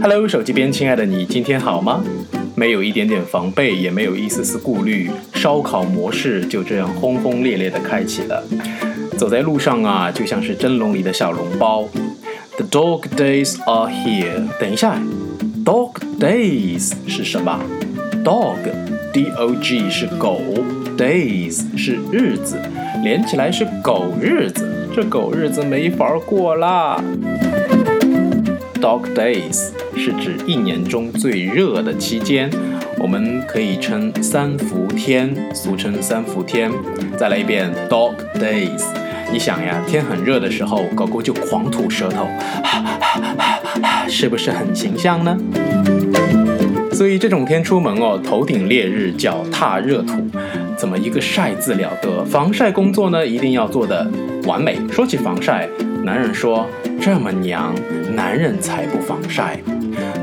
Hello，手机边亲爱的你，今天好吗？没有一点点防备，也没有一丝丝顾虑，烧烤模式就这样轰轰烈烈的开启了。走在路上啊，就像是蒸笼里的小笼包。The dog days are here。等一下，dog days 是什么？dog，d o g 是狗，days 是日子，连起来是狗日子。这狗日子没法过啦。Dog days 是指一年中最热的期间，我们可以称三伏天，俗称三伏天。再来一遍，Dog days。你想呀，天很热的时候，狗狗就狂吐舌头，是不是很形象呢？所以这种天出门哦，头顶烈日，脚踏热土，怎么一个晒字了得？防晒工作呢，一定要做的完美。说起防晒，男人说。这么娘，男人才不防晒。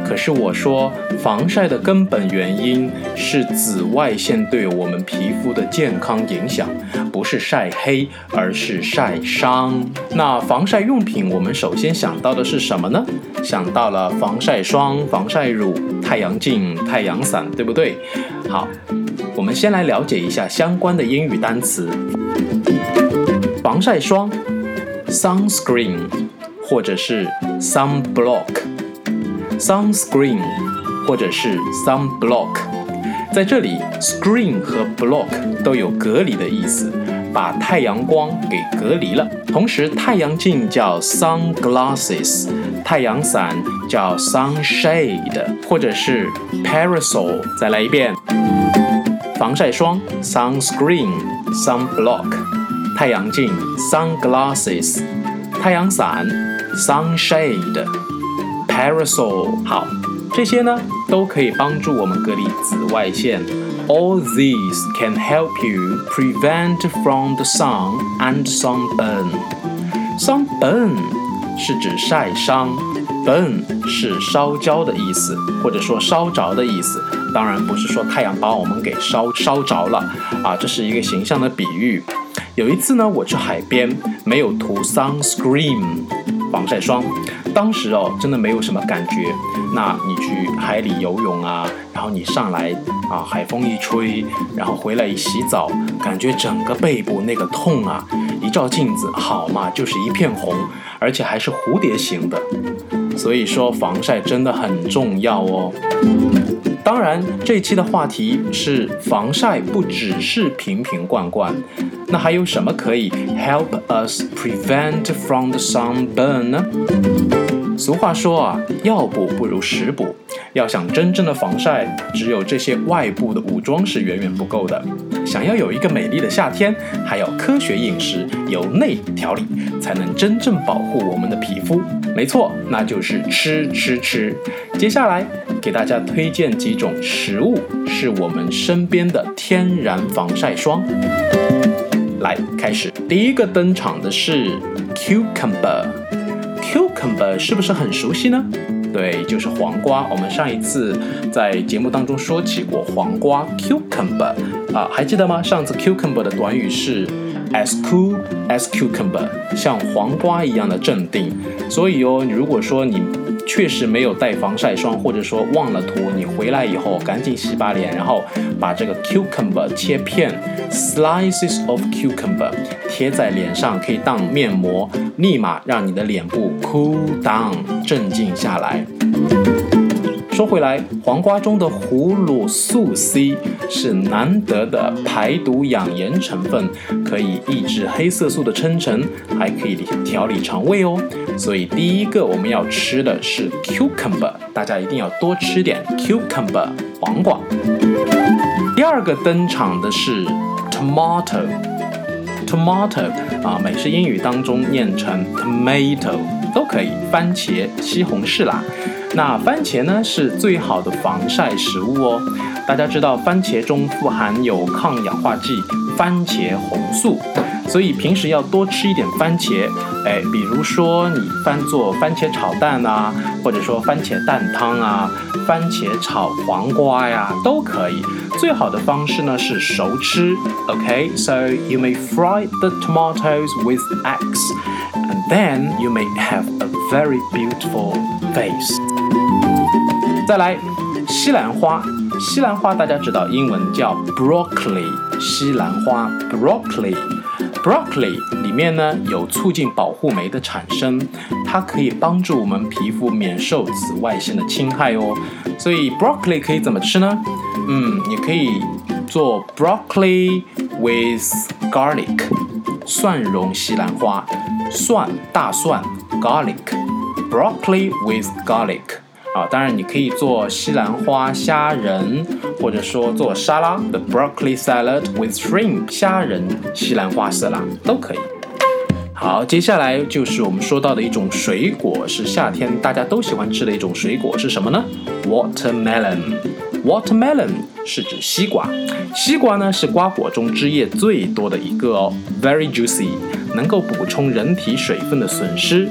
可是我说，防晒的根本原因是紫外线对我们皮肤的健康影响，不是晒黑，而是晒伤。那防晒用品，我们首先想到的是什么呢？想到了防晒霜、防晒乳、太阳镜、太阳伞，对不对？好，我们先来了解一下相关的英语单词：防晒霜，sunscreen。或者是 sunblock，sunscreen，或者是 sunblock，在这里，screen 和 block 都有隔离的意思，把太阳光给隔离了。同时，太阳镜叫 sunglasses，太阳伞叫 sunshade，或者是 parasol。再来一遍，防晒霜 sunscreen，sunblock，太阳镜 sunglasses，太阳伞。Sunshade, parasol，好，这些呢都可以帮助我们隔离紫外线。All these can help you prevent from the sun and sunburn. Sunburn 是指晒伤，burn 是烧焦的意思，或者说烧着的意思。当然不是说太阳把我们给烧烧着了啊，这是一个形象的比喻。有一次呢，我去海边，没有涂 sunscreen。防晒霜，当时哦，真的没有什么感觉。那你去海里游泳啊，然后你上来啊，海风一吹，然后回来一洗澡，感觉整个背部那个痛啊，一照镜子，好嘛，就是一片红，而且还是蝴蝶形的。所以说防晒真的很重要哦。当然，这一期的话题是防晒，不只是瓶瓶罐罐。那还有什么可以 help us prevent from the sunburn 呢？俗话说啊，药补不如食补。要想真正的防晒，只有这些外部的武装是远远不够的。想要有一个美丽的夏天，还要科学饮食，由内调理，才能真正保护我们的皮肤。没错，那就是吃吃吃。接下来给大家推荐几种食物，是我们身边的天然防晒霜。来，开始，第一个登场的是 cucumber，cucumber 是不是很熟悉呢？对，就是黄瓜。我们上一次在节目当中说起过黄瓜 cucumber 啊，还记得吗？上次 cucumber 的短语是 as cool as cucumber，像黄瓜一样的镇定。所以哦，如果说你确实没有带防晒霜，或者说忘了涂，你回来以后赶紧洗把脸，然后把这个 cucumber 切片，slices of cucumber 贴在脸上，可以当面膜，立马让你的脸部 cool down 镇静下来。说回来，黄瓜中的葫芦素 C 是难得的排毒养颜成分，可以抑制黑色素的生成，还可以调理肠胃哦。所以第一个我们要吃的是 cucumber，大家一定要多吃点 cucumber 黄瓜。第二个登场的是 tomato，tomato 啊，美式英语当中念成 tomato 都可以，番茄、西红柿啦。那番茄呢是最好的防晒食物哦。大家知道番茄中富含有抗氧化剂番茄红素，所以平时要多吃一点番茄。哎，比如说你翻做番茄炒蛋啊，或者说番茄蛋汤啊。番茄炒黄瓜呀，都可以。最好的方式呢是熟吃。OK，so you may fry the tomatoes with eggs，and then you may have a very beautiful face。再来，西兰花。西兰花大家知道，英文叫 broccoli。西兰花 broccoli Broccoli 里面呢有促进保护酶的产生，它可以帮助我们皮肤免受紫外线的侵害哦。所以 broccoli 可以怎么吃呢？嗯，你可以做 broccoli with garlic，蒜蓉西兰花，蒜大蒜 garlic，broccoli with garlic。啊，当然你可以做西兰花虾仁，或者说做沙拉，the broccoli salad with shrimp，虾仁西兰花色拉都可以。好，接下来就是我们说到的一种水果，是夏天大家都喜欢吃的一种水果，是什么呢？Watermelon。Watermelon 是指西瓜，西瓜呢是瓜果中汁液最多的一个哦，very juicy，能够补充人体水分的损失。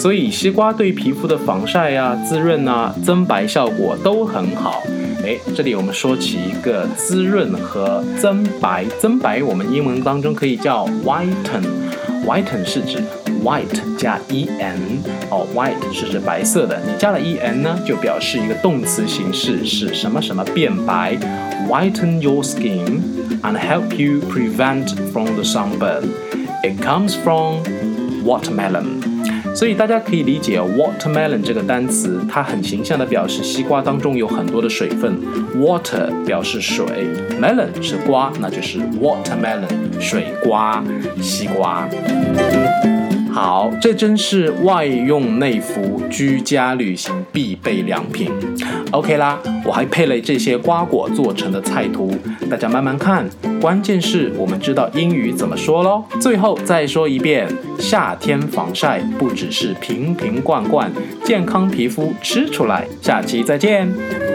所以西瓜对皮肤的防晒呀、滋润啊、增白效果都很好。哎，这里我们说起一个滋润和增白，增白我们英文当中可以叫 whiten，whiten 是指 white 加 e n，哦，white 是指白色的，你加了 e n 呢，就表示一个动词形式，是什么什么变白，whiten your skin and help you prevent from the sunburn. It comes from watermelon. 所以大家可以理解 watermelon 这个单词，它很形象的表示西瓜当中有很多的水分。water 表示水，melon 是瓜，那就是 watermelon 水瓜，西瓜。好，这真是外用内服、居家旅行必备良品。OK 啦，我还配了这些瓜果做成的菜图，大家慢慢看。关键是我们知道英语怎么说喽。最后再说一遍，夏天防晒不只是瓶瓶罐罐，健康皮肤吃出来。下期再见。